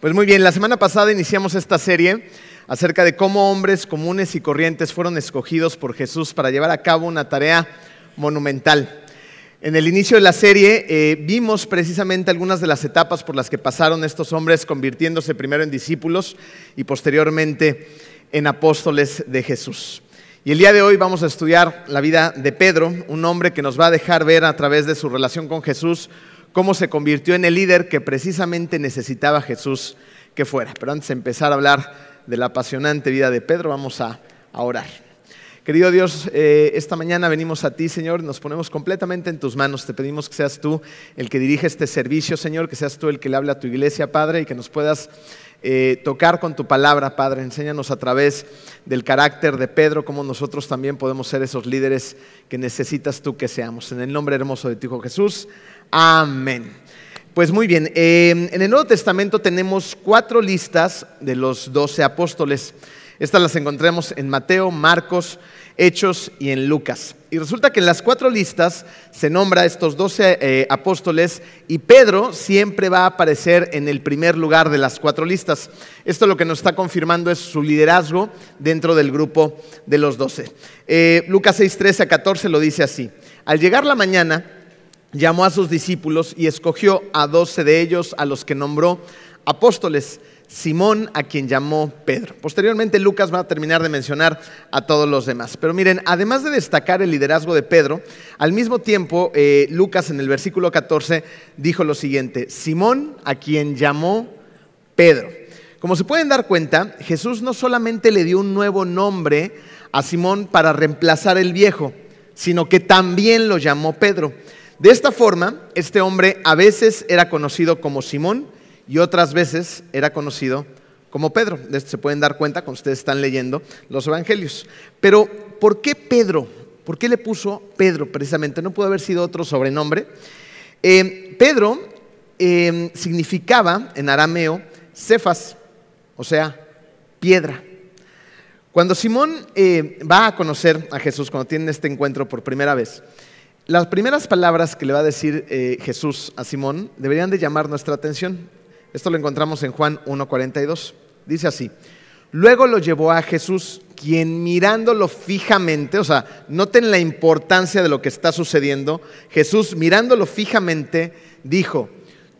Pues muy bien, la semana pasada iniciamos esta serie acerca de cómo hombres comunes y corrientes fueron escogidos por Jesús para llevar a cabo una tarea monumental. En el inicio de la serie eh, vimos precisamente algunas de las etapas por las que pasaron estos hombres convirtiéndose primero en discípulos y posteriormente en apóstoles de Jesús. Y el día de hoy vamos a estudiar la vida de Pedro, un hombre que nos va a dejar ver a través de su relación con Jesús cómo se convirtió en el líder que precisamente necesitaba Jesús que fuera. Pero antes de empezar a hablar de la apasionante vida de Pedro, vamos a, orar. Querido Dios, eh, esta mañana venimos a ti, Señor, nos ponemos completamente en tus manos. Te pedimos que seas tú el que dirige este servicio, Señor, que seas tú el que le hable a tu iglesia, Padre, y que nos puedas eh, tocar con tu palabra, Padre. Enséñanos a través del carácter de Pedro cómo nosotros también podemos ser esos líderes que necesitas tú que seamos. En el nombre hermoso de tu Hijo Jesús. Amén. Pues muy bien, em, en el Nuevo Testamento tenemos cuatro listas de los doce apóstoles. Estas las encontramos en Mateo, Marcos, Hechos y en Lucas. Y resulta que en las cuatro listas se nombra a estos doce eh, apóstoles y Pedro siempre va a aparecer en el primer lugar de las cuatro listas. Esto lo que nos está confirmando es su liderazgo dentro del grupo de los doce. Eh, Lucas 6, 13 a 14 lo dice así. Al llegar la mañana, llamó a sus discípulos y escogió a doce de ellos, a los que nombró apóstoles. Simón, a quien llamó Pedro. Posteriormente Lucas va a terminar de mencionar a todos los demás. Pero miren, además de destacar el liderazgo de Pedro, al mismo tiempo eh, Lucas en el versículo 14 dijo lo siguiente, Simón, a quien llamó Pedro. Como se pueden dar cuenta, Jesús no solamente le dio un nuevo nombre a Simón para reemplazar el viejo, sino que también lo llamó Pedro. De esta forma, este hombre a veces era conocido como Simón y otras veces era conocido como Pedro. De esto se pueden dar cuenta cuando ustedes están leyendo los evangelios. Pero, ¿por qué Pedro? ¿Por qué le puso Pedro precisamente? ¿No pudo haber sido otro sobrenombre? Eh, Pedro eh, significaba en arameo cefas, o sea, piedra. Cuando Simón eh, va a conocer a Jesús, cuando tienen este encuentro por primera vez, las primeras palabras que le va a decir Jesús a Simón deberían de llamar nuestra atención. Esto lo encontramos en Juan 1.42. Dice así, luego lo llevó a Jesús, quien mirándolo fijamente, o sea, noten la importancia de lo que está sucediendo, Jesús mirándolo fijamente dijo,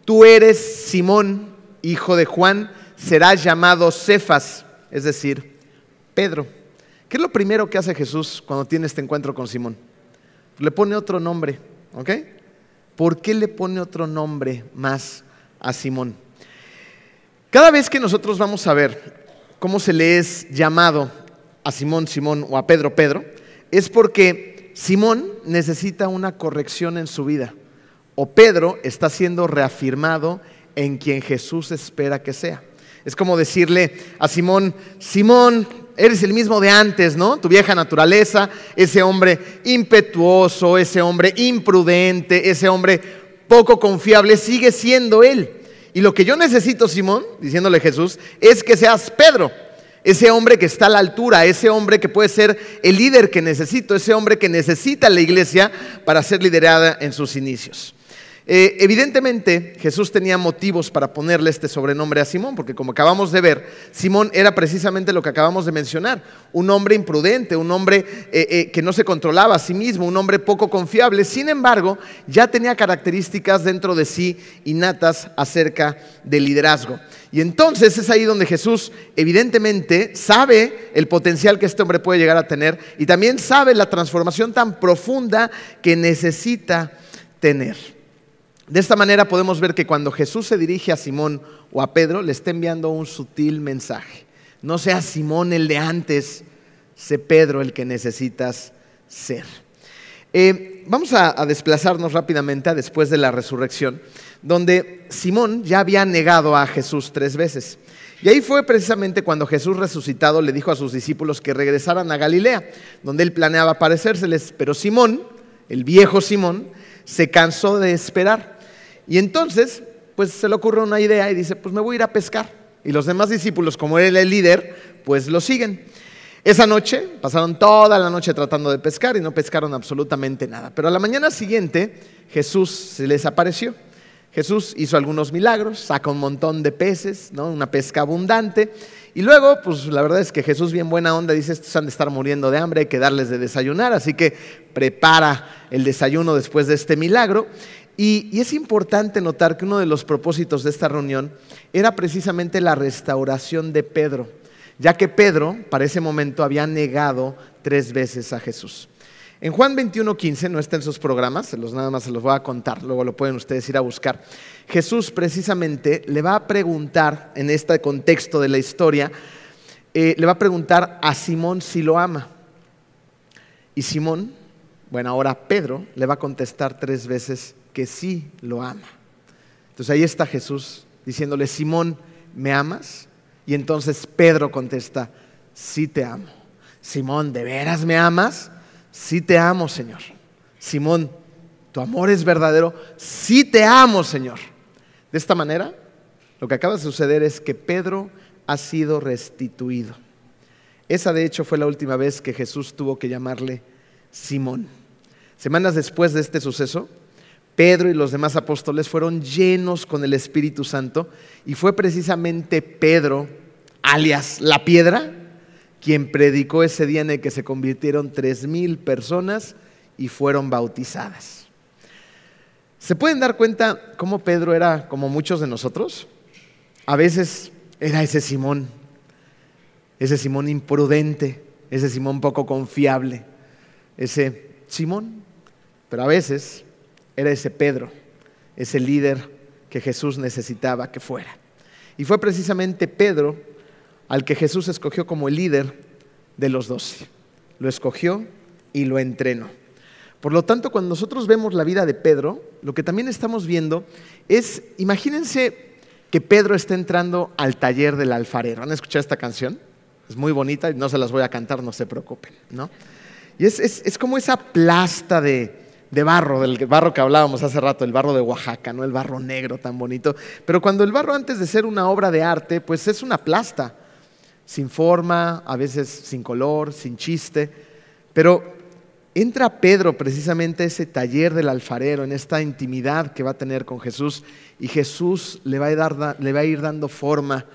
tú eres Simón, hijo de Juan, serás llamado Cefas, es decir, Pedro. ¿Qué es lo primero que hace Jesús cuando tiene este encuentro con Simón? Le pone otro nombre, ¿ok? ¿Por qué le pone otro nombre más a Simón? Cada vez que nosotros vamos a ver cómo se le es llamado a Simón, Simón o a Pedro, Pedro, es porque Simón necesita una corrección en su vida o Pedro está siendo reafirmado en quien Jesús espera que sea. Es como decirle a Simón, Simón, eres el mismo de antes, ¿no? Tu vieja naturaleza, ese hombre impetuoso, ese hombre imprudente, ese hombre poco confiable, sigue siendo él. Y lo que yo necesito, Simón, diciéndole Jesús, es que seas Pedro, ese hombre que está a la altura, ese hombre que puede ser el líder que necesito, ese hombre que necesita la iglesia para ser liderada en sus inicios. Eh, evidentemente Jesús tenía motivos para ponerle este sobrenombre a Simón, porque como acabamos de ver, Simón era precisamente lo que acabamos de mencionar, un hombre imprudente, un hombre eh, eh, que no se controlaba a sí mismo, un hombre poco confiable, sin embargo, ya tenía características dentro de sí innatas acerca del liderazgo. Y entonces es ahí donde Jesús evidentemente sabe el potencial que este hombre puede llegar a tener y también sabe la transformación tan profunda que necesita tener. De esta manera podemos ver que cuando Jesús se dirige a Simón o a Pedro, le está enviando un sutil mensaje. No sea Simón el de antes, sé Pedro el que necesitas ser. Eh, vamos a, desplazarnos rápidamente a después de la resurrección, donde Simón ya había negado a Jesús tres veces. Y ahí fue precisamente cuando Jesús resucitado le dijo a sus discípulos que regresaran a Galilea, donde él planeaba aparecérseles. Pero Simón, el viejo Simón, se cansó de esperar y entonces, pues se le ocurre una idea y dice, pues me voy a ir a pescar. Y los demás discípulos, como él el líder, pues lo siguen. Esa noche pasaron toda la noche tratando de pescar y no pescaron absolutamente nada. Pero a la mañana siguiente Jesús se les apareció. Jesús hizo algunos milagros, saca un montón de peces, ¿no? una pesca abundante. Y luego, pues la verdad es que Jesús, bien buena onda, dice: Estos han de estar muriendo de hambre, hay que darles de desayunar. Así que prepara el desayuno después de este milagro. Y, es importante notar que uno de los propósitos de esta reunión era precisamente la restauración de Pedro, ya que Pedro, para ese momento, había negado tres veces a Jesús. En Juan 21:15, no está en sus programas, se los nada más se los voy a contar, luego lo pueden ustedes ir a buscar. Jesús precisamente le va a preguntar, en este contexto de la historia, eh, le va a preguntar a Simón si lo ama. Y Simón, bueno, ahora Pedro, le va a contestar tres veces que sí lo ama. Entonces ahí está Jesús diciéndole, Simón, ¿me amas? Y entonces Pedro contesta, sí te amo. Simón, ¿de veras me amas? Sí te amo, Señor. Simón, ¿tu amor es verdadero? Sí te amo, Señor. De esta manera, lo que acaba de suceder es que Pedro ha sido restituido. Esa de hecho fue la última vez que Jesús tuvo que llamarle Simón. Semanas después de este suceso, Pedro y los demás apóstoles fueron llenos con el Espíritu Santo y fue precisamente Pedro, alias la piedra, quien predicó ese día en el que se convirtieron tres mil personas y fueron bautizadas. ¿Se pueden dar cuenta cómo Pedro era como muchos de nosotros? A veces era ese Simón, ese Simón imprudente, ese Simón poco confiable, ese Simón, pero a veces era ese Pedro, ese líder que Jesús necesitaba que fuera. Y fue precisamente Pedro al que Jesús escogió como el líder de los doce. Lo escogió y lo entrenó. Por lo tanto, cuando nosotros vemos la vida de Pedro, lo que también estamos viendo es, imagínense que Pedro está entrando al taller del alfarero. ¿Han escuchado esta canción? Es muy bonita y no se las voy a cantar, no se preocupen. ¿no? Y es, es como esa plasta de, de barro, del barro que hablábamos hace rato, el barro de Oaxaca, ¿no? El barro negro tan bonito. Pero cuando el barro antes de ser una obra de arte, pues es una plasta, sin forma, a veces sin color, sin chiste. Pero entra Pedro precisamente a ese taller del alfarero, en esta intimidad que va a tener con Jesús, y Jesús le va a, dar, le va a ir dando forma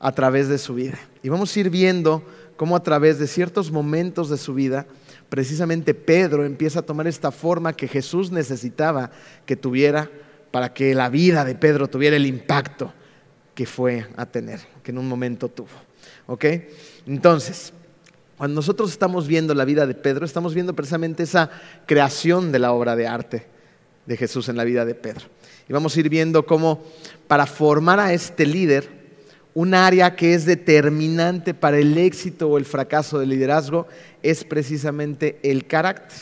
a través de su vida. Y vamos a ir viendo cómo a través de ciertos momentos de su vida, precisamente Pedro empieza a tomar esta forma que Jesús necesitaba que tuviera para que la vida de Pedro tuviera el impacto que fue a tener, que en un momento tuvo. ¿Ok? Entonces, cuando nosotros estamos viendo la vida de Pedro, estamos viendo precisamente esa creación de la obra de arte de Jesús en la vida de Pedro. Y vamos a ir viendo cómo para formar a este líder, un área que es determinante para el éxito o el fracaso del liderazgo es precisamente el carácter.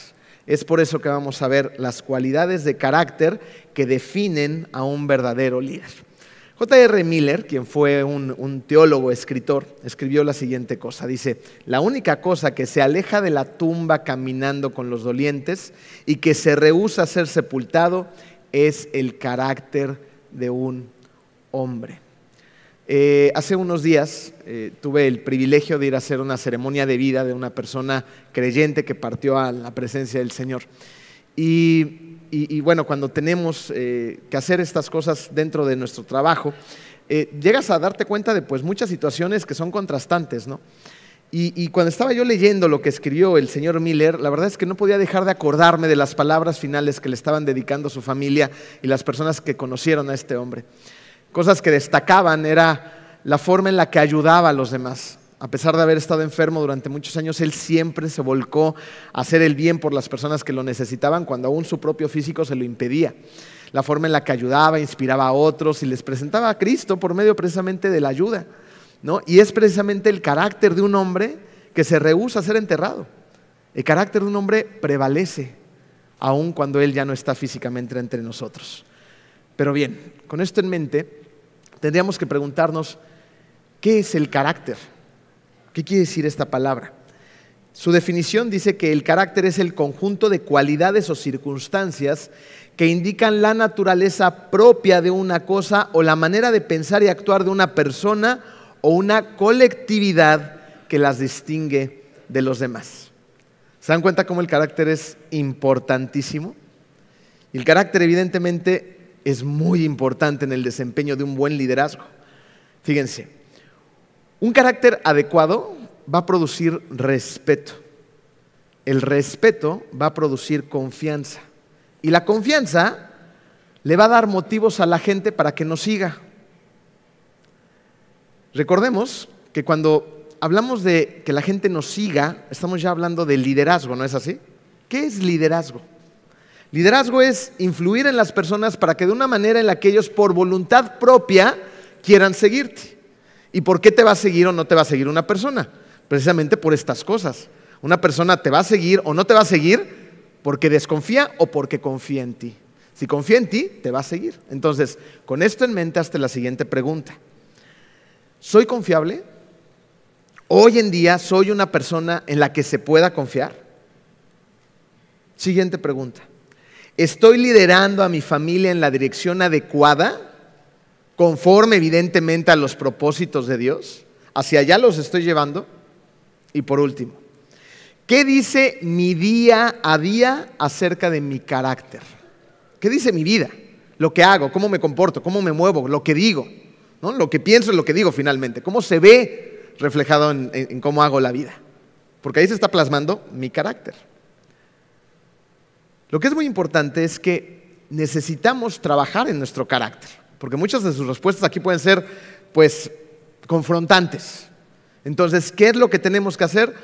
Es por eso que vamos a ver las cualidades de carácter que definen a un verdadero líder. J.R. Miller, quien fue un, teólogo, escritor, escribió la siguiente cosa. Dice, la única cosa que se aleja de la tumba caminando con los dolientes y que se rehúsa a ser sepultado es el carácter de un hombre. Eh, hace unos días eh, tuve el privilegio de ir a hacer una ceremonia de vida de una persona creyente que partió a la presencia del Señor. Y, bueno, cuando tenemos eh, que hacer estas cosas dentro de nuestro trabajo, llegas a darte cuenta de pues, muchas situaciones que son contrastantes, ¿no? Y, y, cuando estaba yo leyendo lo que escribió el señor Miller, la verdad es que no podía dejar de acordarme de las palabras finales que le estaban dedicando su familia y las personas que conocieron a este hombre. Cosas que destacaban era la forma en la que ayudaba a los demás. A pesar de haber estado enfermo durante muchos años, él siempre se volcó a hacer el bien por las personas que lo necesitaban cuando aún su propio físico se lo impedía. La forma en la que ayudaba, inspiraba a otros y les presentaba a Cristo por medio precisamente de la ayuda. ¿no? Y es precisamente el carácter de un hombre que se rehúsa a ser enterrado. El carácter de un hombre prevalece, aun cuando él ya no está físicamente entre nosotros. Pero bien, con esto en mente, tendríamos que preguntarnos, ¿qué es el carácter? ¿Qué quiere decir esta palabra? Su definición dice que el carácter es el conjunto de cualidades o circunstancias que indican la naturaleza propia de una cosa o la manera de pensar y actuar de una persona o una colectividad que las distingue de los demás. ¿Se dan cuenta cómo el carácter es importantísimo? El carácter evidentemente es muy importante en el desempeño de un buen liderazgo. Fíjense, un carácter adecuado va a producir respeto. El respeto va a producir confianza. Y la confianza le va a dar motivos a la gente para que nos siga. Recordemos que cuando hablamos de que la gente nos siga, estamos ya hablando de liderazgo, ¿no es así? ¿Qué es liderazgo? Liderazgo es influir en las personas para que de una manera en la que ellos por voluntad propia quieran seguirte. ¿Y por qué te va a seguir o no te va a seguir una persona? Precisamente por estas cosas. Una persona te va a seguir o no te va a seguir porque desconfía o porque confía en ti. Si confía en ti, te va a seguir. Entonces, con esto en mente, hazte la siguiente pregunta. ¿Soy confiable? Hoy en día soy una persona en la que se pueda confiar. Siguiente pregunta. ¿Estoy liderando a mi familia en la dirección adecuada? Conforme evidentemente a los propósitos de Dios. ¿Hacia allá los estoy llevando? Y por último, ¿qué dice mi día a día acerca de mi carácter? ¿Qué dice mi vida? Lo que hago, cómo me comporto, cómo me muevo, lo que digo. Lo que pienso es lo que digo finalmente. ¿Cómo se ve reflejado en cómo hago la vida? Porque ahí se está plasmando mi carácter. Lo que es muy importante es que necesitamos trabajar en nuestro carácter, porque muchas de sus respuestas aquí pueden ser, pues, confrontantes. Entonces, ¿qué es lo que tenemos que hacer?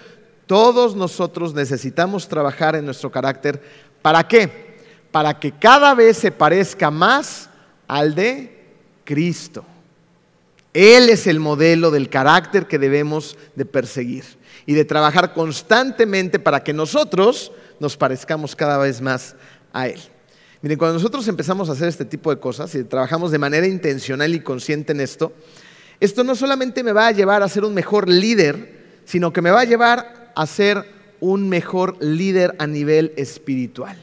Todos nosotros necesitamos trabajar en nuestro carácter. ¿Para qué? Para que cada vez se parezca más al de Cristo. Él es el modelo del carácter que debemos de perseguir y de trabajar constantemente para que nosotros nos parezcamos cada vez más a Él. Miren, cuando nosotros empezamos a hacer este tipo de cosas y trabajamos de manera intencional y consciente en esto, esto no solamente me va a llevar a ser un mejor líder, sino que me va a llevar a ser un mejor líder a nivel espiritual.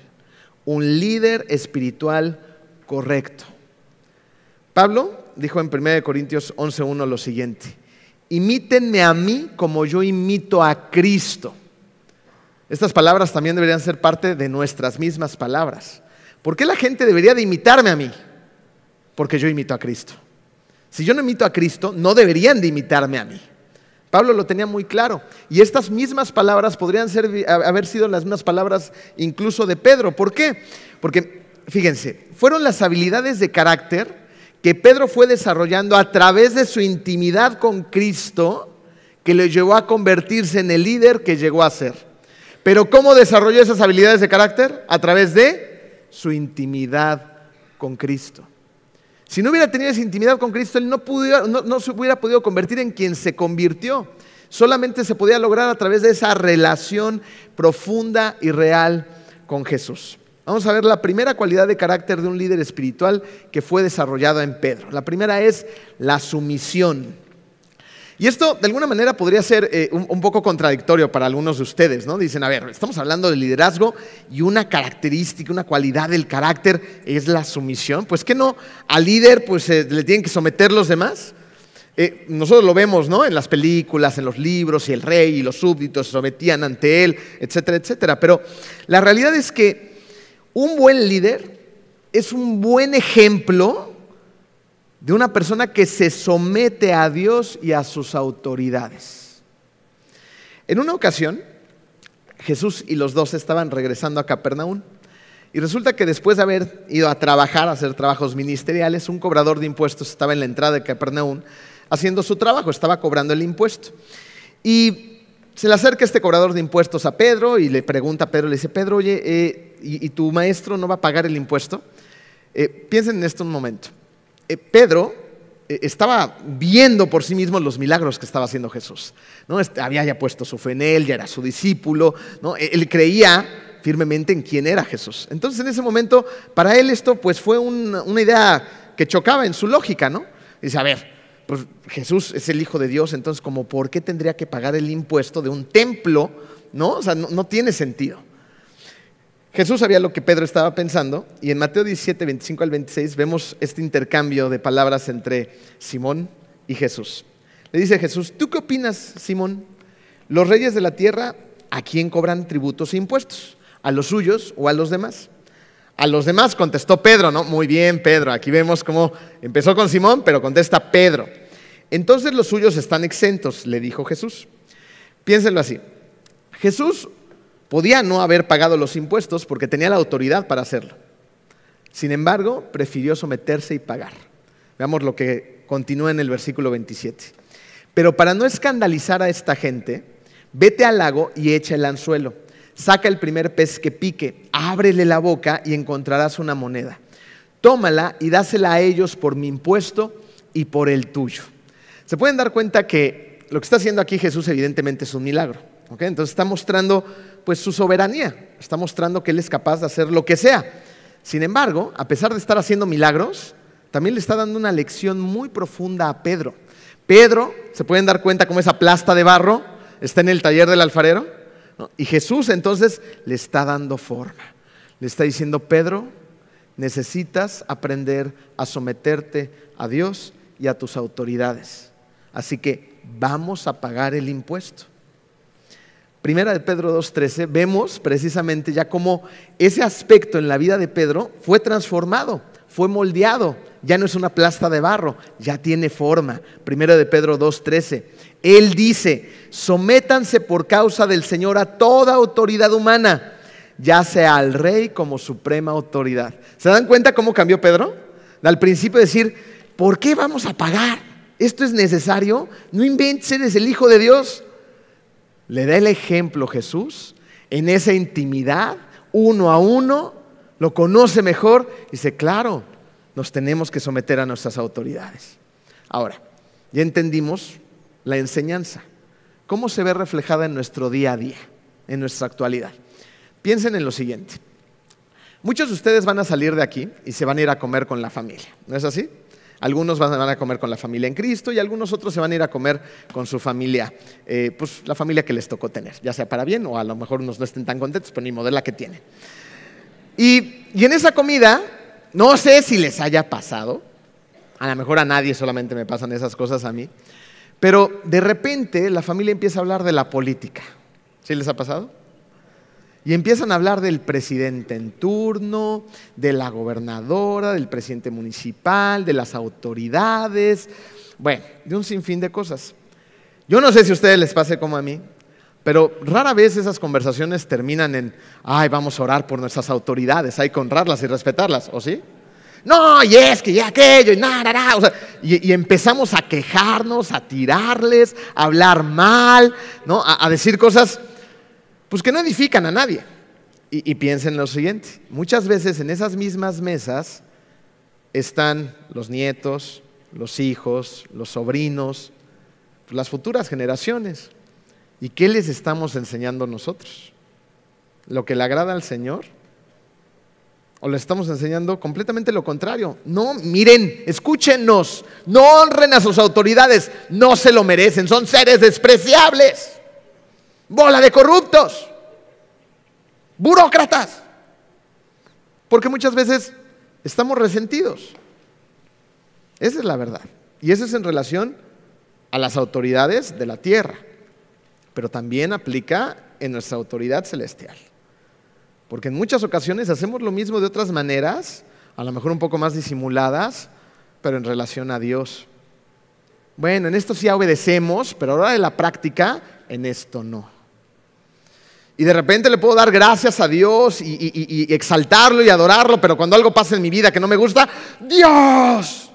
Un líder espiritual correcto. Pablo dijo en 1 Corintios 11.1 lo siguiente, imítenme a mí como yo imito a Cristo. Estas palabras también deberían ser parte de nuestras mismas palabras. ¿Por qué la gente debería de imitarme a mí? Porque yo imito a Cristo. Si yo no imito a Cristo, no deberían de imitarme a mí. Pablo lo tenía muy claro. Y estas mismas palabras podrían haber sido las mismas palabras incluso de Pedro. ¿Por qué? Porque, fíjense, fueron las habilidades de carácter que Pedro fue desarrollando a través de su intimidad con Cristo que le llevó a convertirse en el líder que llegó a ser. Pero ¿cómo desarrolló esas habilidades de carácter? A través de su intimidad con Cristo. Si no hubiera tenido esa intimidad con Cristo, él no, no, se hubiera podido convertir en quien se convirtió. Solamente se podía lograr a través de esa relación profunda y real con Jesús. Vamos a ver la primera cualidad de carácter de un líder espiritual que fue desarrollada en Pedro. La primera es la sumisión. Y esto de alguna manera podría ser eh, un, poco contradictorio para algunos de ustedes, ¿no? Dicen, a ver, estamos hablando de liderazgo y una característica, una cualidad del carácter es la sumisión. Pues que no, al líder pues eh, le tienen que someter los demás. Eh, nosotros lo vemos, ¿no? En las películas, en los libros, y el rey y los súbditos se sometían ante él, etcétera, etcétera. Pero la realidad es que un buen líder es un buen ejemplo de una persona que se somete a Dios y a sus autoridades. En una ocasión, Jesús y los dos estaban regresando a Capernaum y resulta que después de haber ido a trabajar, a hacer trabajos ministeriales, un cobrador de impuestos estaba en la entrada de Capernaum haciendo su trabajo, estaba cobrando el impuesto. Y se le acerca este cobrador de impuestos a Pedro y le pregunta a Pedro, le dice, Pedro, oye, eh, ¿y, tu maestro no va a pagar el impuesto? Eh, piensen en esto un momento. Eh, Pedro eh, estaba viendo por sí mismo los milagros que estaba haciendo Jesús. ¿no? Este, había ya puesto su fe en él, ya era su discípulo, ¿no? E, él creía firmemente en quién era Jesús. Entonces en ese momento, para él esto pues fue una idea que chocaba en su lógica, ¿no? Dice, a ver, pues Jesús es el Hijo de Dios, entonces como por qué tendría que pagar el impuesto de un templo, ¿no? O sea, no tiene sentido. Jesús sabía lo que Pedro estaba pensando y en Mateo 17, 25 al 26 vemos este intercambio de palabras entre Simón y Jesús. Le dice Jesús, ¿tú qué opinas, Simón? ¿Los reyes de la tierra a quién cobran tributos e impuestos? ¿A los suyos o a los demás? A los demás contestó Pedro, ¿no? Muy bien, Pedro. Aquí vemos cómo empezó con Simón, pero contesta Pedro. Entonces los suyos están exentos, le dijo Jesús. Piénsenlo así. Jesús podía no haber pagado los impuestos porque tenía la autoridad para hacerlo. Sin embargo, prefirió someterse y pagar. Veamos lo que continúa en el versículo 27. Pero para no escandalizar a esta gente, vete al lago y echa el anzuelo saca el primer pez que pique, ábrele la boca y encontrarás una moneda. Tómala y dásela a ellos por mi impuesto y por el tuyo. Se pueden dar cuenta que lo que está haciendo aquí Jesús evidentemente es un milagro. Entonces está mostrando pues su soberanía, está mostrando que Él es capaz de hacer lo que sea. Sin embargo, a pesar de estar haciendo milagros, también le está dando una lección muy profunda a Pedro. Pedro, se pueden dar cuenta cómo esa plasta de barro está en el taller del alfarero. Y Jesús entonces le está dando forma. Le está diciendo, Pedro, necesitas aprender a someterte a Dios y a tus autoridades. Así que vamos a pagar el impuesto. Primera de Pedro 2.13, vemos precisamente ya cómo ese aspecto en la vida de Pedro fue transformado, fue moldeado, ya no es una plasta de barro, ya tiene forma. Primera de Pedro 2.13, él dice, sométanse por causa del Señor a toda autoridad humana, ya sea al rey como suprema autoridad. ¿Se dan cuenta cómo cambió Pedro? Al principio decir, ¿por qué vamos a pagar? ¿Esto es necesario? No inventes, eres el Hijo de Dios. Le da el ejemplo Jesús en esa intimidad, uno a uno, lo conoce mejor y dice, claro, nos tenemos que someter a nuestras autoridades. Ahora, ya entendimos la enseñanza. ¿Cómo se ve reflejada en nuestro día a día, en nuestra actualidad? Piensen en lo siguiente. Muchos de ustedes van a salir de aquí y se van a ir a comer con la familia, ¿no es así? Algunos van a comer con la familia en Cristo y algunos otros se van a ir a comer con su familia, eh, pues la familia que les tocó tener, ya sea para bien o a lo mejor unos no estén tan contentos, pero ni modela que tienen. Y, y en esa comida, no sé si les haya pasado, a lo mejor a nadie solamente me pasan esas cosas a mí, pero de repente la familia empieza a hablar de la política. ¿Sí les ha pasado? Y empiezan a hablar del presidente en turno, de la gobernadora, del presidente municipal, de las autoridades, bueno, de un sinfín de cosas. Yo no sé si a ustedes les pase como a mí, pero rara vez esas conversaciones terminan en, ay, vamos a orar por nuestras autoridades, hay que honrarlas y respetarlas, ¿o sí? No, y es que ya aquello, y nada, nada. O sea, y, empezamos a quejarnos, a tirarles, a hablar mal, ¿no? A, decir cosas pues que no edifican a nadie. Y, piensen lo siguiente: muchas veces en esas mismas mesas están los nietos, los hijos, los sobrinos, las futuras generaciones. ¿Y qué les estamos enseñando nosotros? ¿Lo que le agrada al Señor? o le estamos enseñando completamente lo contrario. No, miren, escúchenos, no honren a sus autoridades, no se lo merecen, son seres despreciables, bola de corruptos, burócratas, porque muchas veces estamos resentidos. Esa es la verdad. Y eso es en relación a las autoridades de la tierra, pero también aplica en nuestra autoridad celestial. Porque en muchas ocasiones hacemos lo mismo de otras maneras, a lo mejor un poco más disimuladas, pero en relación a Dios. Bueno, en esto sí obedecemos, pero ahora de la práctica, en esto no. Y de repente le puedo dar gracias a Dios y, exaltarlo y adorarlo, pero cuando algo pasa en mi vida que no me gusta, Dios.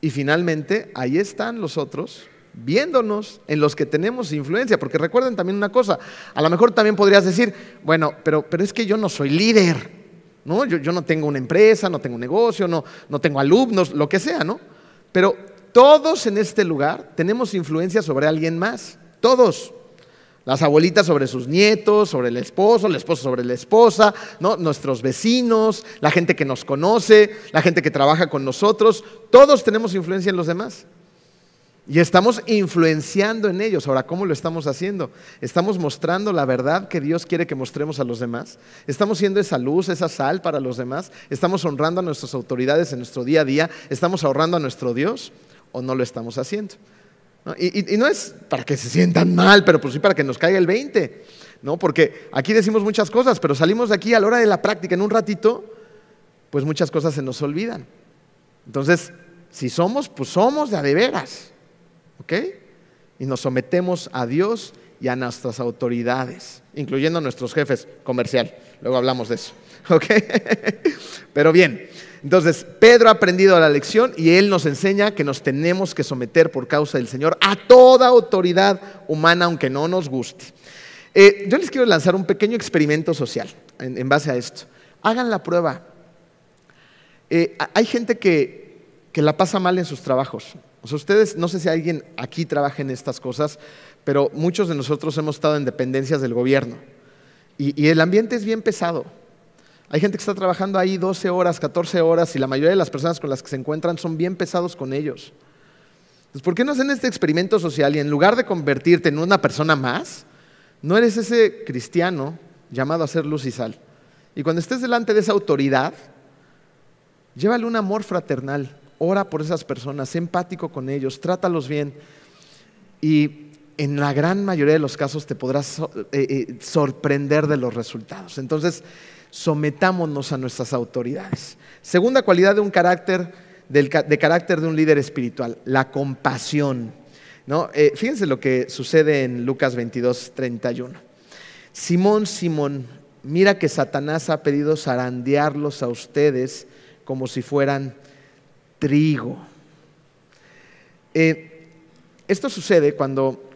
Y finalmente, ahí están los otros viéndonos en los que tenemos influencia, porque recuerden también una cosa, a lo mejor también podrías decir, bueno, pero, pero es que yo no soy líder, ¿no? Yo, yo no tengo una empresa, no tengo un negocio, no, no tengo alumnos, lo que sea, ¿no? Pero todos en este lugar tenemos influencia sobre alguien más, todos. Las abuelitas sobre sus nietos, sobre el esposo, el esposo sobre la esposa, nuestros vecinos, la gente que nos conoce, la gente que trabaja con nosotros, todos tenemos influencia en los demás. Y estamos influenciando en ellos. Ahora, ¿cómo lo estamos haciendo? Estamos mostrando la verdad que Dios quiere que mostremos a los demás. Estamos siendo esa luz, esa sal para los demás. Estamos honrando a nuestras autoridades en nuestro día a día. Estamos ahorrando a nuestro Dios o no lo estamos haciendo. Y, no es para que se sientan mal, pero pues sí para que nos caiga el 20. ¿no? Porque aquí decimos muchas cosas, pero salimos de aquí a la hora de la práctica en un ratito, pues muchas cosas se nos olvidan. Entonces, si somos, pues somos de a de veras, ¿ok? Y nos sometemos a Dios y a nuestras autoridades, incluyendo a nuestros jefes comercial. Luego hablamos de eso, ¿ok? Pero bien, entonces Pedro ha aprendido la lección y él nos enseña que nos tenemos que someter por causa del Señor a toda autoridad humana, aunque no nos guste. Eh, yo les quiero lanzar un pequeño experimento social en, base a esto. Hagan la prueba. Eh, hay gente que, que la pasa mal en sus trabajos. O sea, ustedes, no sé si alguien aquí trabaja en estas cosas, pero muchos de nosotros hemos estado en dependencias del gobierno. Y, el ambiente es bien pesado. Hay gente que está trabajando ahí 12 horas, 14 horas, y la mayoría de las personas con las que se encuentran son bien pesados con ellos. Entonces, ¿por qué no hacen este experimento social y en lugar de convertirte en una persona más, no eres ese cristiano llamado a ser luz y sal. Y cuando estés delante de esa autoridad, llévale un amor fraternal, ora por esas personas, sé empático con ellos, trátalos bien. Y en la gran mayoría de los casos te podrás eh, eh, sorprender de los resultados. Entonces, sometámonos a nuestras autoridades. Segunda cualidad de un carácter, de carácter de un líder espiritual, la compasión. ¿no? Eh, fíjense lo que sucede en Lucas 22, 31. Simón, Simón, mira que Satanás ha pedido zarandearlos a ustedes como si fueran trigo. Eh, esto sucede cuando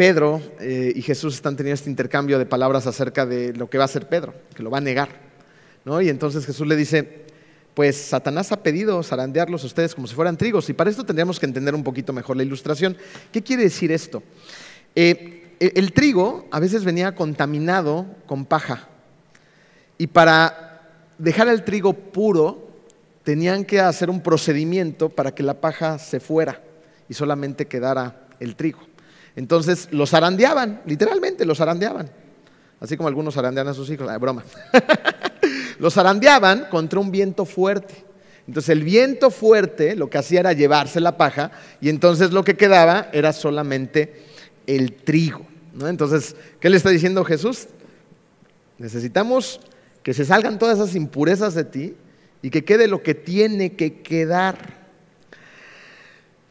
Pedro eh, y Jesús están teniendo este intercambio de palabras acerca de lo que va a hacer Pedro, que lo va a negar. ¿no? Y entonces Jesús le dice, pues Satanás ha pedido zarandearlos a ustedes como si fueran trigos. Y para esto tendríamos que entender un poquito mejor la ilustración. ¿Qué quiere decir esto? Eh, e, el trigo a veces venía contaminado con paja. Y para dejar el trigo puro, tenían que hacer un procedimiento para que la paja se fuera y solamente quedara el trigo. Entonces los zarandeaban, literalmente los zarandeaban. Así como algunos zarandean a sus hijos, la broma. los zarandeaban contra un viento fuerte. Entonces el viento fuerte lo que hacía era llevarse la paja y entonces lo que quedaba era solamente el trigo. Entonces, ¿qué le está diciendo Jesús? Necesitamos que se salgan todas esas impurezas de ti y que quede lo que tiene que quedar.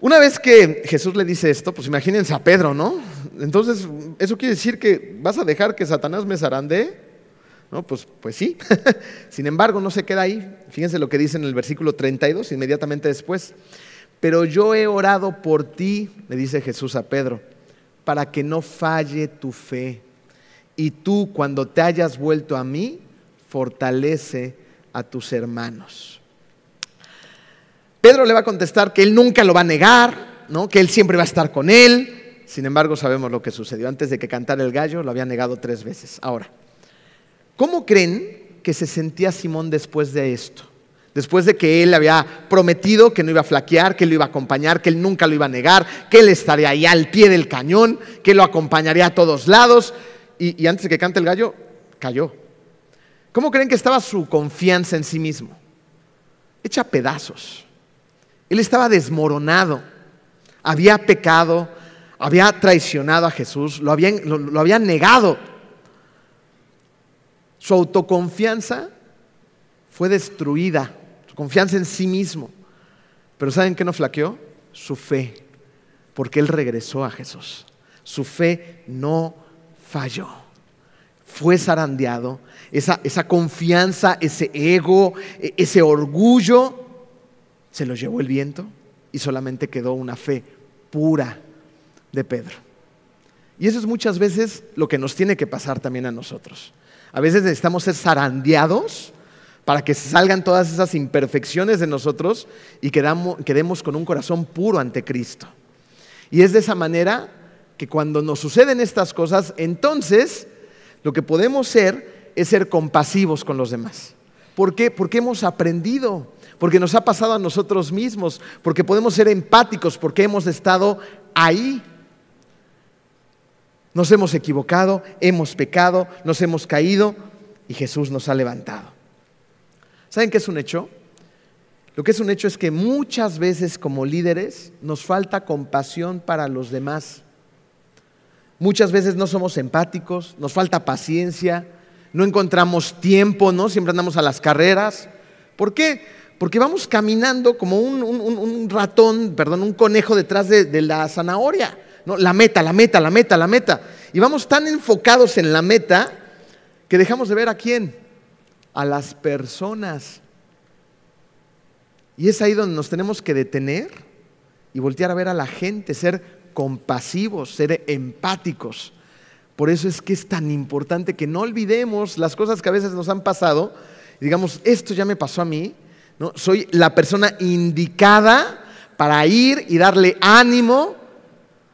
Una vez que Jesús le dice esto, pues imagínense a Pedro, ¿no? Entonces, ¿eso quiere decir que vas a dejar que Satanás me zarandee? No, pues, pues sí. Sin embargo, no se queda ahí. Fíjense lo que dice en el versículo 32, inmediatamente después. Pero yo he orado por ti, le dice Jesús a Pedro, para que no falle tu fe. Y tú, cuando te hayas vuelto a mí, fortalece a tus hermanos. Pedro le va a contestar que él nunca lo va a negar, ¿no? que él siempre va a estar con él. Sin embargo, sabemos lo que sucedió. Antes de que cantara el gallo, lo había negado tres veces. Ahora, ¿cómo creen que se sentía Simón después de esto? Después de que él había prometido que no iba a flaquear, que lo iba a acompañar, que él nunca lo iba a negar, que él estaría ahí al pie del cañón, que lo acompañaría a todos lados. Y, y antes de que cante el gallo, cayó. ¿Cómo creen que estaba su confianza en sí mismo? Hecha pedazos. Él estaba desmoronado, había pecado, había traicionado a Jesús, lo había, lo, había negado. Su autoconfianza fue destruida, su confianza en sí mismo. Pero ¿saben qué no flaqueó? Su fe, porque él regresó a Jesús. Su fe no falló. Fue zarandeado. Esa, esa confianza, ese ego, e, ese orgullo se lo llevó el viento y solamente quedó una fe pura de Pedro. Y eso es muchas veces lo que nos tiene que pasar también a nosotros. A veces necesitamos ser zarandeados para que salgan todas esas imperfecciones de nosotros y quedemos con un corazón puro ante Cristo. Y es de esa manera que cuando nos suceden estas cosas, entonces lo que podemos ser es ser compasivos con los demás. ¿Por qué? Porque hemos aprendido porque nos ha pasado a nosotros mismos, porque podemos ser empáticos, porque hemos estado ahí. Nos hemos equivocado, hemos pecado, nos hemos caído y Jesús nos ha levantado. ¿Saben qué es un hecho? Lo que es un hecho es que muchas veces como líderes nos falta compasión para los demás. Muchas veces no somos empáticos, nos falta paciencia, no encontramos tiempo, ¿no? Siempre andamos a las carreras. ¿Por qué? Porque vamos caminando como un, ratón, perdón, un conejo detrás de, la zanahoria. ¿no? La meta, la meta, la meta, la meta. Y vamos tan enfocados en la meta que dejamos de ver a quién, a las personas. Y es ahí donde nos tenemos que detener y voltear a ver a la gente, ser compasivos, ser empáticos. Por eso es que es tan importante que no olvidemos las cosas que a veces nos han pasado. digamos, esto ya me pasó a mí. ¿No? Soy la persona indicada para ir y darle ánimo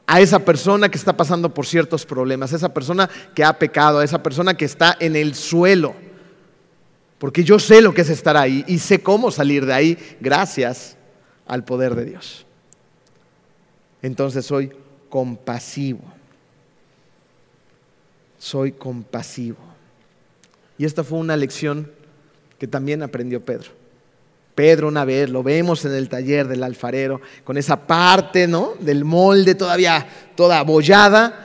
a esa persona que está pasando por ciertos problemas, a esa persona que ha pecado, a esa persona que está en el suelo. Porque yo sé lo que es estar ahí y sé cómo salir de ahí gracias al poder de Dios entonces soy compasivo. Soy compasivo. Y esta fue una lección que también aprendió Pedro. Pedro una vez, lo vemos en el taller del alfarero, con esa parte ¿no? del molde todavía toda abollada,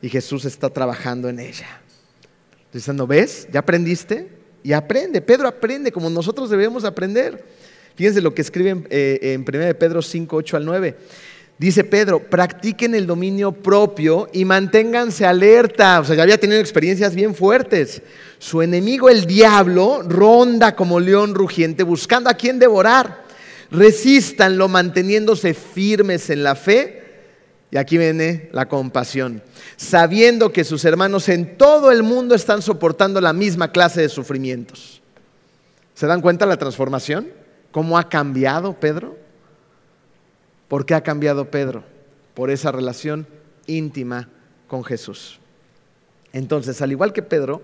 y Jesús está trabajando en ella. Diciendo, ¿ves? ¿Ya aprendiste? Y aprende, Pedro aprende como nosotros debemos aprender. Fíjense lo que escribe en, eh, en 1 Pedro 5, 8 al 9. Dice Pedro, practiquen el dominio propio y manténganse alerta. O sea, ya había tenido experiencias bien fuertes. Su enemigo, el diablo, ronda como león rugiente buscando a quien devorar. Resístanlo manteniéndose firmes en la fe. Y aquí viene la compasión. Sabiendo que sus hermanos en todo el mundo están soportando la misma clase de sufrimientos. ¿Se dan cuenta la transformación? ¿Cómo ha cambiado Pedro? ¿Por qué ha cambiado Pedro? Por esa relación íntima con Jesús. Entonces, al igual que Pedro,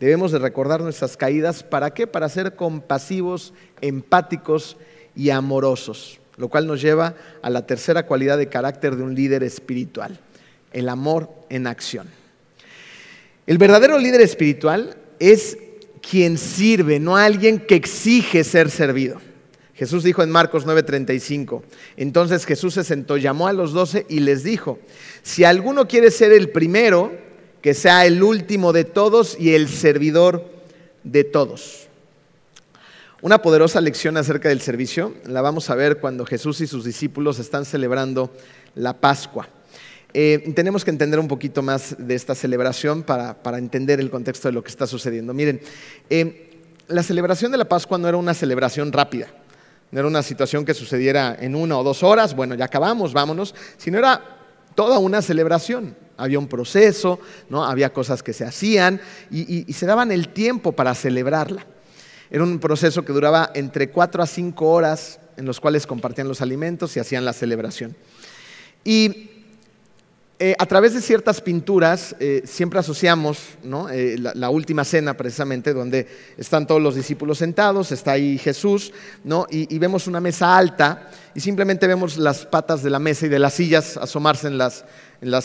debemos de recordar nuestras caídas. ¿Para qué? Para ser compasivos, empáticos y amorosos. Lo cual nos lleva a la tercera cualidad de carácter de un líder espiritual, el amor en acción. El verdadero líder espiritual es quien sirve, no alguien que exige ser servido. Jesús dijo en Marcos 9:35, entonces Jesús se sentó, llamó a los doce y les dijo, si alguno quiere ser el primero, que sea el último de todos y el servidor de todos. Una poderosa lección acerca del servicio la vamos a ver cuando Jesús y sus discípulos están celebrando la Pascua. Eh, tenemos que entender un poquito más de esta celebración para, entender el contexto de lo que está sucediendo. Miren, eh, la celebración de la Pascua no era una celebración rápida. No era una situación que sucediera en una o dos horas, bueno, ya acabamos, vámonos, sino era toda una celebración. Había un proceso, ¿no? había cosas que se hacían y, se daban el tiempo para celebrarla. Era un proceso que duraba entre cuatro a cinco horas en los cuales compartían los alimentos y hacían la celebración. Y eh, a través de ciertas pinturas eh, siempre asociamos eh, la, última cena precisamente, donde están todos los discípulos sentados, está ahí Jesús, y, vemos una mesa alta y simplemente vemos las patas de la mesa y de las sillas asomarse en las,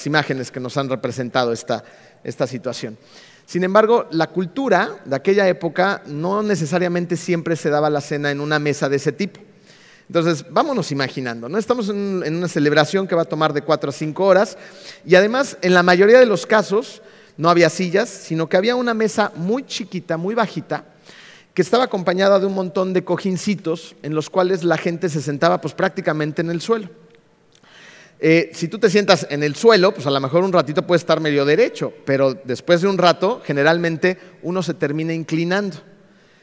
imágenes que nos han representado esta situación. Sin embargo, la cultura de aquella época no necesariamente siempre se daba la cena en una mesa de ese tipo. Entonces, vámonos imaginando, ¿no? Estamos en, una celebración que va a tomar de cuatro a cinco horas y además, en la mayoría de los casos, no había sillas, sino que había una mesa muy chiquita, muy bajita, que estaba acompañada de un montón de cojincitos en los cuales la gente se sentaba pues prácticamente en el suelo. Eh, si tú te sientas en el suelo, pues a lo mejor un ratito puede estar medio derecho, pero después de un rato, generalmente uno se termina inclinando.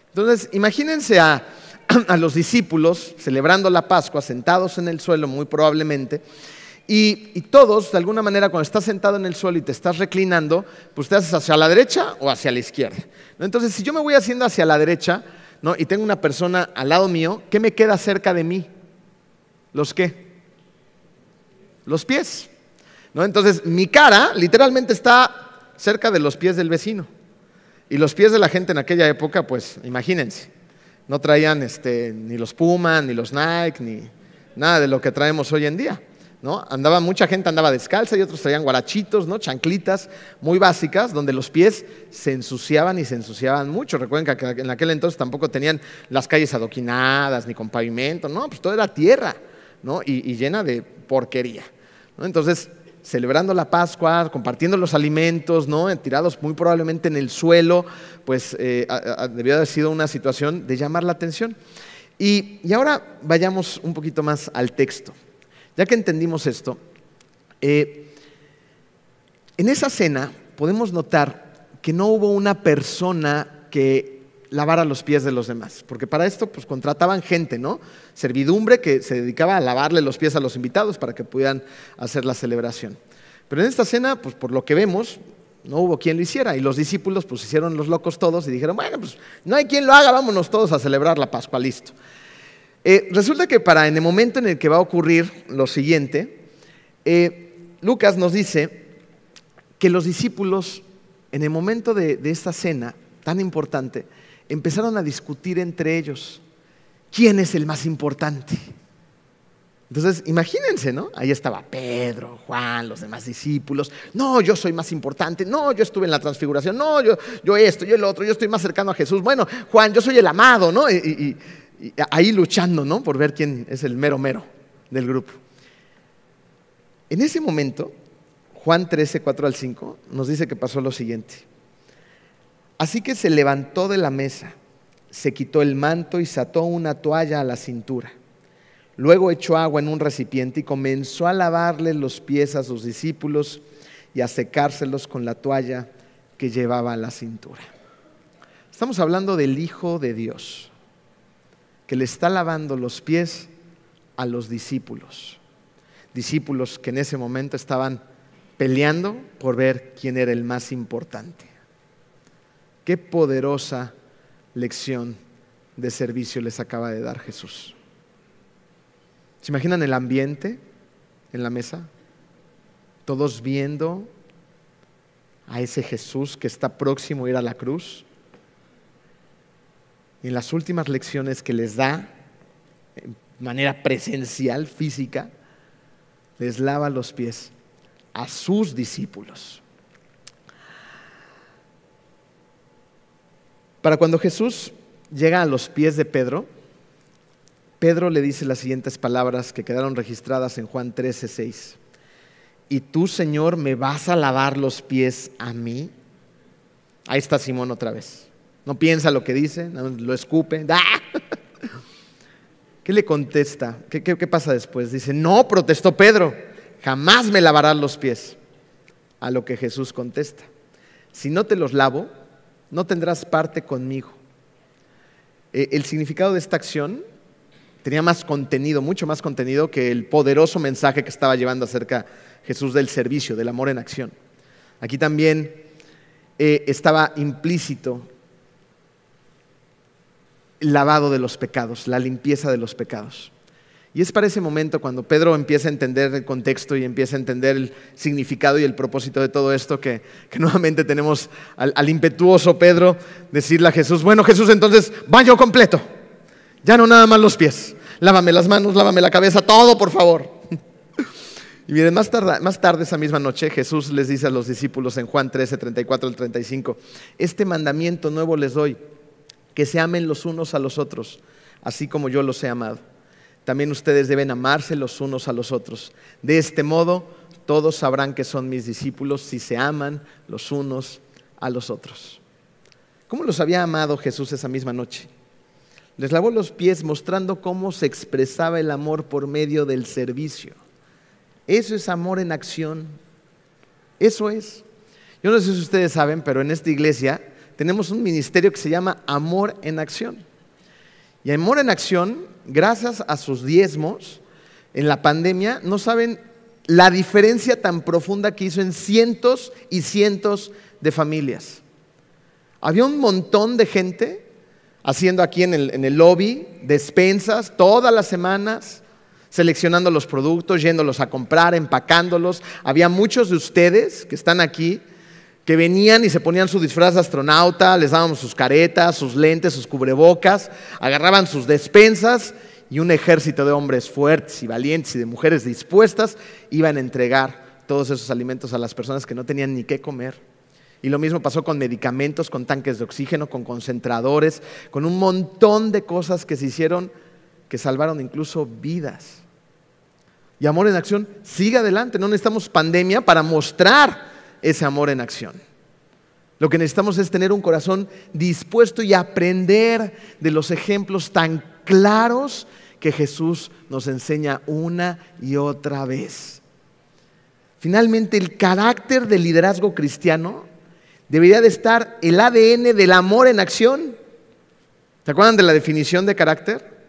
Entonces, imagínense a a los discípulos celebrando la Pascua, sentados en el suelo muy probablemente, y, todos, de alguna manera, cuando estás sentado en el suelo y te estás reclinando, pues te haces hacia la derecha o hacia la izquierda. Entonces, si yo me voy haciendo hacia la derecha ¿no? y tengo una persona al lado mío, ¿qué me queda cerca de mí? ¿Los qué? Los pies. ¿no? Entonces, mi cara literalmente está cerca de los pies del vecino. Y los pies de la gente en aquella época, pues imagínense. No traían este, ni los Puma, ni los Nike, ni nada de lo que traemos hoy en día. ¿no? Andaba, mucha gente andaba descalza y otros traían guarachitos, ¿no? chanclitas muy básicas, donde los pies se ensuciaban y se ensuciaban mucho. Recuerden que en aquel entonces tampoco tenían las calles adoquinadas ni con pavimento, no, pues todo era tierra ¿no? y, llena de porquería. Entonces, celebrando la Pascua, compartiendo los alimentos, ¿no? tirados muy probablemente en el suelo, pues eh, debió haber sido una situación de llamar la atención. Y, ahora vayamos un poquito más al texto. Ya que entendimos esto, eh, en esa cena podemos notar que no hubo una persona que lavara los pies de los demás, porque para esto pues contrataban gente, ¿no? Servidumbre que se dedicaba a lavarle los pies a los invitados para que pudieran hacer la celebración. Pero en esta cena, pues por lo que vemos, no hubo quien lo hiciera y los discípulos pues hicieron los locos todos y dijeron, bueno, pues no hay quien lo haga, vámonos todos a celebrar la Pascua, listo. Eh, resulta que para en el momento en el que va a ocurrir lo siguiente, eh, Lucas nos dice que los discípulos en el momento de esta cena tan importante, empezaron a discutir entre ellos quién es el más importante. Entonces, imagínense, ¿no? Ahí estaba Pedro, Juan, los demás discípulos. No, yo soy más importante. No, yo estuve en la transfiguración. No, yo, yo esto, yo el otro. Yo estoy más cercano a Jesús. Bueno, Juan, yo soy el amado, ¿no? Y, ahí luchando, ¿no? Por ver quién es el mero mero del grupo. En ese momento, Juan 13, 4 al 5, nos dice que pasó lo siguiente. Así que se levantó de la mesa, se quitó el manto y se una toalla a la cintura. Luego echó agua en un recipiente y comenzó a lavarle los pies a sus discípulos y a secárselos con la toalla que llevaba a la cintura. Estamos hablando del Hijo de Dios, que le está lavando los pies a los discípulos. Discípulos que en ese momento estaban peleando por ver quién era el más importante. Qué poderosa lección de servicio les acaba de dar Jesús. ¿Se imaginan el ambiente en la mesa? Todos viendo a ese Jesús que está próximo a ir a la cruz. Y en las últimas lecciones que les da, de manera presencial, física, les lava los pies a sus discípulos. Para cuando Jesús llega a los pies de Pedro, Pedro le dice las siguientes palabras que quedaron registradas en Juan 13, 6. ¿Y tú, Señor, me vas a lavar los pies a mí? Ahí está Simón otra vez. No piensa lo que dice, lo escupe. ¿Qué le contesta? ¿Qué, qué pasa después? Dice, no, protestó Pedro, jamás me lavarás los pies. A lo que Jesús contesta, si no te los lavo, no tendrás parte conmigo. Eh, el significado de esta acción tenía más contenido, mucho más contenido que el poderoso mensaje que estaba llevando acerca Jesús del servicio, del amor en acción. Aquí también eh, estaba implícito el lavado de los pecados, la limpieza de los pecados. Y es para ese momento cuando Pedro empieza a entender el contexto y empieza a entender el significado y el propósito de todo esto, que, nuevamente tenemos al, impetuoso Pedro decirle a Jesús, bueno Jesús, entonces baño completo, ya no nada más los pies, lávame las manos, lávame la cabeza, todo por favor. Y bien, más tarde, más tarde esa misma noche Jesús les dice a los discípulos en Juan 13, 34 al 35, este mandamiento nuevo les doy, que se amen los unos a los otros, así como yo los he amado también ustedes deben amarse los unos a los otros. De este modo, todos sabrán que son mis discípulos si se aman los unos a los otros. ¿Cómo los había amado Jesús esa misma noche? Les lavó los pies mostrando cómo se expresaba el amor por medio del servicio. Eso es amor en acción. Eso es. Yo no sé si ustedes saben, pero en esta iglesia tenemos un ministerio que se llama Amor en Acción. Y Amor en Acción gracias a sus diezmos en la pandemia, no saben la diferencia tan profunda que hizo en cientos y cientos de familias. Había un montón de gente haciendo aquí en el, en el lobby despensas todas las semanas, seleccionando los productos, yéndolos a comprar, empacándolos. Había muchos de ustedes que están aquí que venían y se ponían su disfraz de astronauta, les dábamos sus caretas, sus lentes, sus cubrebocas, agarraban sus despensas y un ejército de hombres fuertes y valientes y de mujeres dispuestas iban a entregar todos esos alimentos a las personas que no tenían ni qué comer. Y lo mismo pasó con medicamentos, con tanques de oxígeno, con concentradores, con un montón de cosas que se hicieron que salvaron incluso vidas. Y amor en acción sigue adelante. No necesitamos pandemia para mostrar ese amor en acción. Lo que necesitamos es tener un corazón dispuesto y aprender de los ejemplos tan claros que Jesús nos enseña una y otra vez. Finalmente, el carácter del liderazgo cristiano debería de estar el ADN del amor en acción. ¿Se acuerdan de la definición de carácter?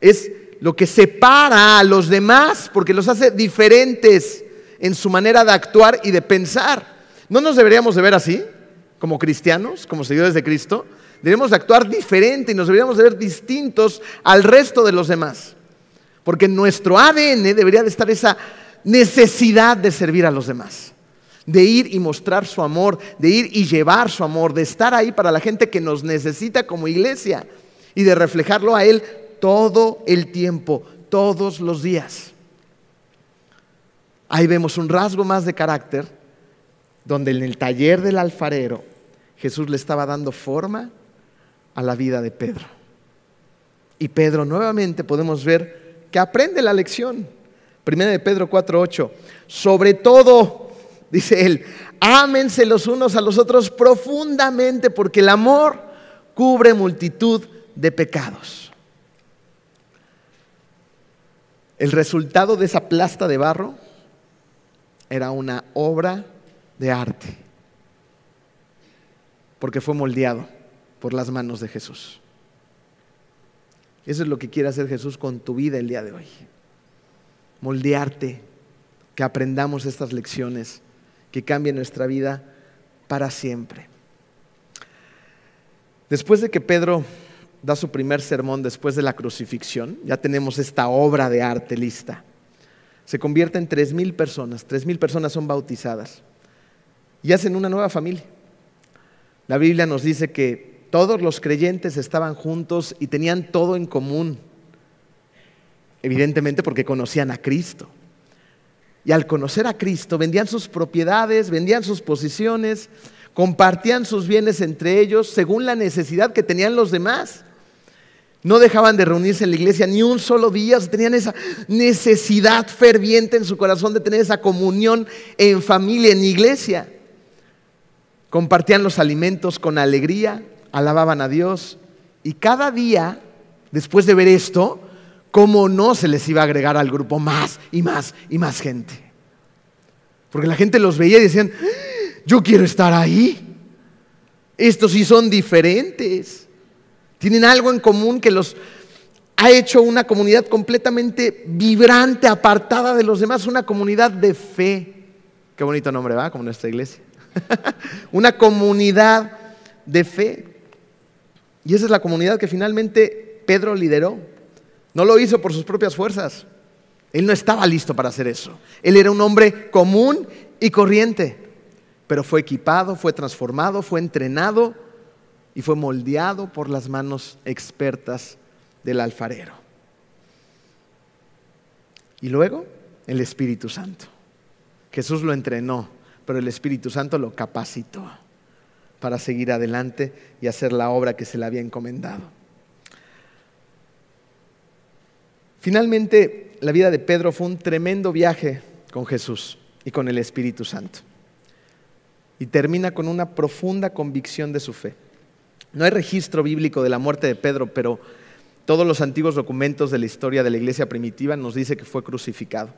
Es lo que separa a los demás porque los hace diferentes en su manera de actuar y de pensar. ¿No nos deberíamos de ver así como cristianos, como seguidores de Cristo? Debemos de actuar diferente y nos deberíamos de ver distintos al resto de los demás. Porque en nuestro ADN debería de estar esa necesidad de servir a los demás de ir y mostrar su amor, de ir y llevar su amor, de estar ahí para la gente que nos necesita como iglesia y de reflejarlo a Él todo el tiempo, todos los días. Ahí vemos un rasgo más de carácter, donde en el taller del alfarero Jesús le estaba dando forma a la vida de Pedro. Y Pedro nuevamente podemos ver que aprende la lección. Primera de Pedro 4:8. Sobre todo, dice él, ámense los unos a los otros profundamente porque el amor cubre multitud de pecados. El resultado de esa plasta de barro era una obra de arte, porque fue moldeado por las manos de Jesús. Eso es lo que quiere hacer Jesús con tu vida el día de hoy. Moldearte, que aprendamos estas lecciones que cambie nuestra vida para siempre. Después de que Pedro da su primer sermón después de la crucifixión, ya tenemos esta obra de arte lista. Se convierte en tres mil personas, tres mil personas son bautizadas y hacen una nueva familia. La Biblia nos dice que todos los creyentes estaban juntos y tenían todo en común, evidentemente porque conocían a Cristo. Y al conocer a Cristo, vendían sus propiedades, vendían sus posiciones, compartían sus bienes entre ellos según la necesidad que tenían los demás. No dejaban de reunirse en la iglesia ni un solo día, tenían esa necesidad ferviente en su corazón de tener esa comunión en familia, en iglesia. Compartían los alimentos con alegría, alababan a Dios y cada día, después de ver esto, ¿cómo no se les iba a agregar al grupo más y más y más gente? Porque la gente los veía y decían, yo quiero estar ahí. Estos sí son diferentes. Tienen algo en común que los ha hecho una comunidad completamente vibrante, apartada de los demás, una comunidad de fe. Qué bonito nombre, ¿va? Como nuestra iglesia. una comunidad de fe. Y esa es la comunidad que finalmente Pedro lideró. No lo hizo por sus propias fuerzas. Él no estaba listo para hacer eso. Él era un hombre común y corriente, pero fue equipado, fue transformado, fue entrenado y fue moldeado por las manos expertas del alfarero. Y luego el Espíritu Santo. Jesús lo entrenó, pero el Espíritu Santo lo capacitó para seguir adelante y hacer la obra que se le había encomendado. Finalmente, la vida de Pedro fue un tremendo viaje con Jesús y con el Espíritu Santo. Y termina con una profunda convicción de su fe. No hay registro bíblico de la muerte de Pedro, pero todos los antiguos documentos de la historia de la iglesia primitiva nos dice que fue crucificado.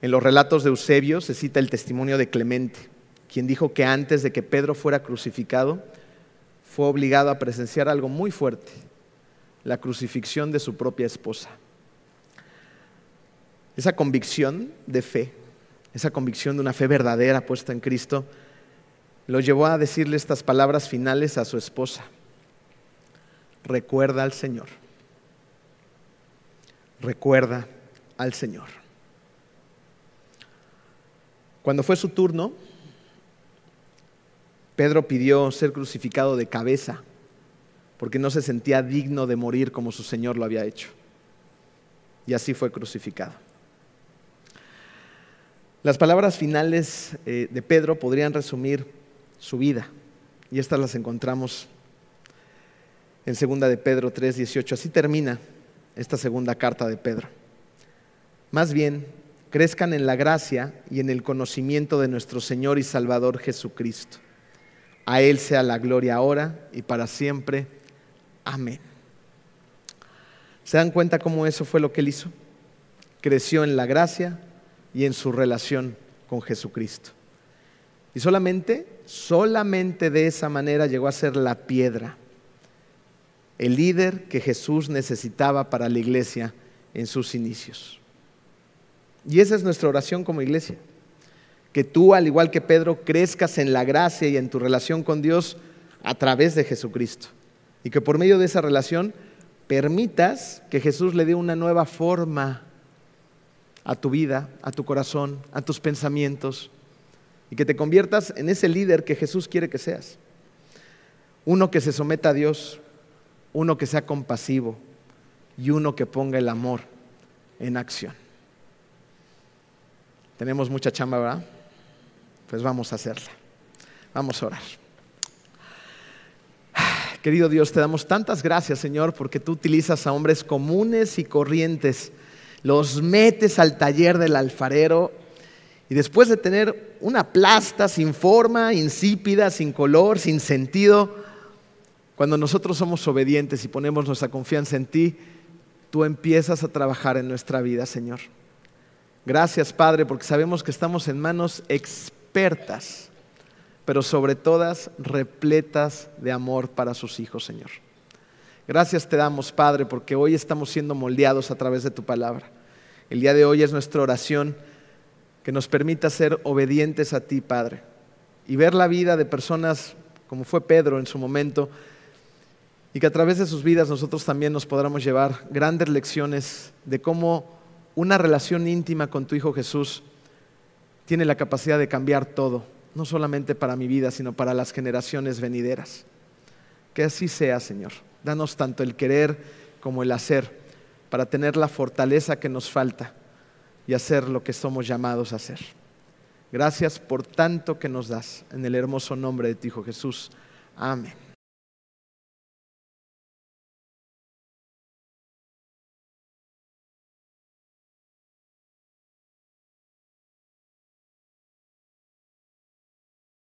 En los relatos de Eusebio se cita el testimonio de Clemente, quien dijo que antes de que Pedro fuera crucificado, fue obligado a presenciar algo muy fuerte la crucifixión de su propia esposa. Esa convicción de fe, esa convicción de una fe verdadera puesta en Cristo, lo llevó a decirle estas palabras finales a su esposa. Recuerda al Señor. Recuerda al Señor. Cuando fue su turno, Pedro pidió ser crucificado de cabeza porque no se sentía digno de morir como su Señor lo había hecho. Y así fue crucificado. Las palabras finales eh, de Pedro podrían resumir su vida, y estas las encontramos en 2 de Pedro 3, 18. Así termina esta segunda carta de Pedro. Más bien, crezcan en la gracia y en el conocimiento de nuestro Señor y Salvador Jesucristo. A Él sea la gloria ahora y para siempre. Amén. ¿Se dan cuenta cómo eso fue lo que Él hizo? Creció en la gracia y en su relación con Jesucristo. Y solamente, solamente de esa manera llegó a ser la piedra, el líder que Jesús necesitaba para la iglesia en sus inicios. Y esa es nuestra oración como iglesia. Que tú, al igual que Pedro, crezcas en la gracia y en tu relación con Dios a través de Jesucristo. Y que por medio de esa relación permitas que Jesús le dé una nueva forma a tu vida, a tu corazón, a tus pensamientos. Y que te conviertas en ese líder que Jesús quiere que seas. Uno que se someta a Dios, uno que sea compasivo y uno que ponga el amor en acción. Tenemos mucha chamba, ¿verdad? Pues vamos a hacerla. Vamos a orar. Querido Dios, te damos tantas gracias, Señor, porque tú utilizas a hombres comunes y corrientes, los metes al taller del alfarero y después de tener una plasta sin forma, insípida, sin color, sin sentido, cuando nosotros somos obedientes y ponemos nuestra confianza en ti, tú empiezas a trabajar en nuestra vida, Señor. Gracias, Padre, porque sabemos que estamos en manos expertas, pero sobre todas repletas de amor para sus hijos, Señor. Gracias te damos, Padre, porque hoy estamos siendo moldeados a través de tu palabra. El día de hoy es nuestra oración que nos permita ser obedientes a ti, Padre, y ver la vida de personas como fue Pedro en su momento, y que a través de sus vidas nosotros también nos podamos llevar grandes lecciones de cómo una relación íntima con tu Hijo Jesús tiene la capacidad de cambiar todo, no solamente para mi vida, sino para las generaciones venideras. Que así sea, Señor. Danos tanto el querer como el hacer para tener la fortaleza que nos falta y hacer lo que somos llamados a hacer. Gracias por tanto que nos das en el hermoso nombre de tu Hijo Jesús. Amén.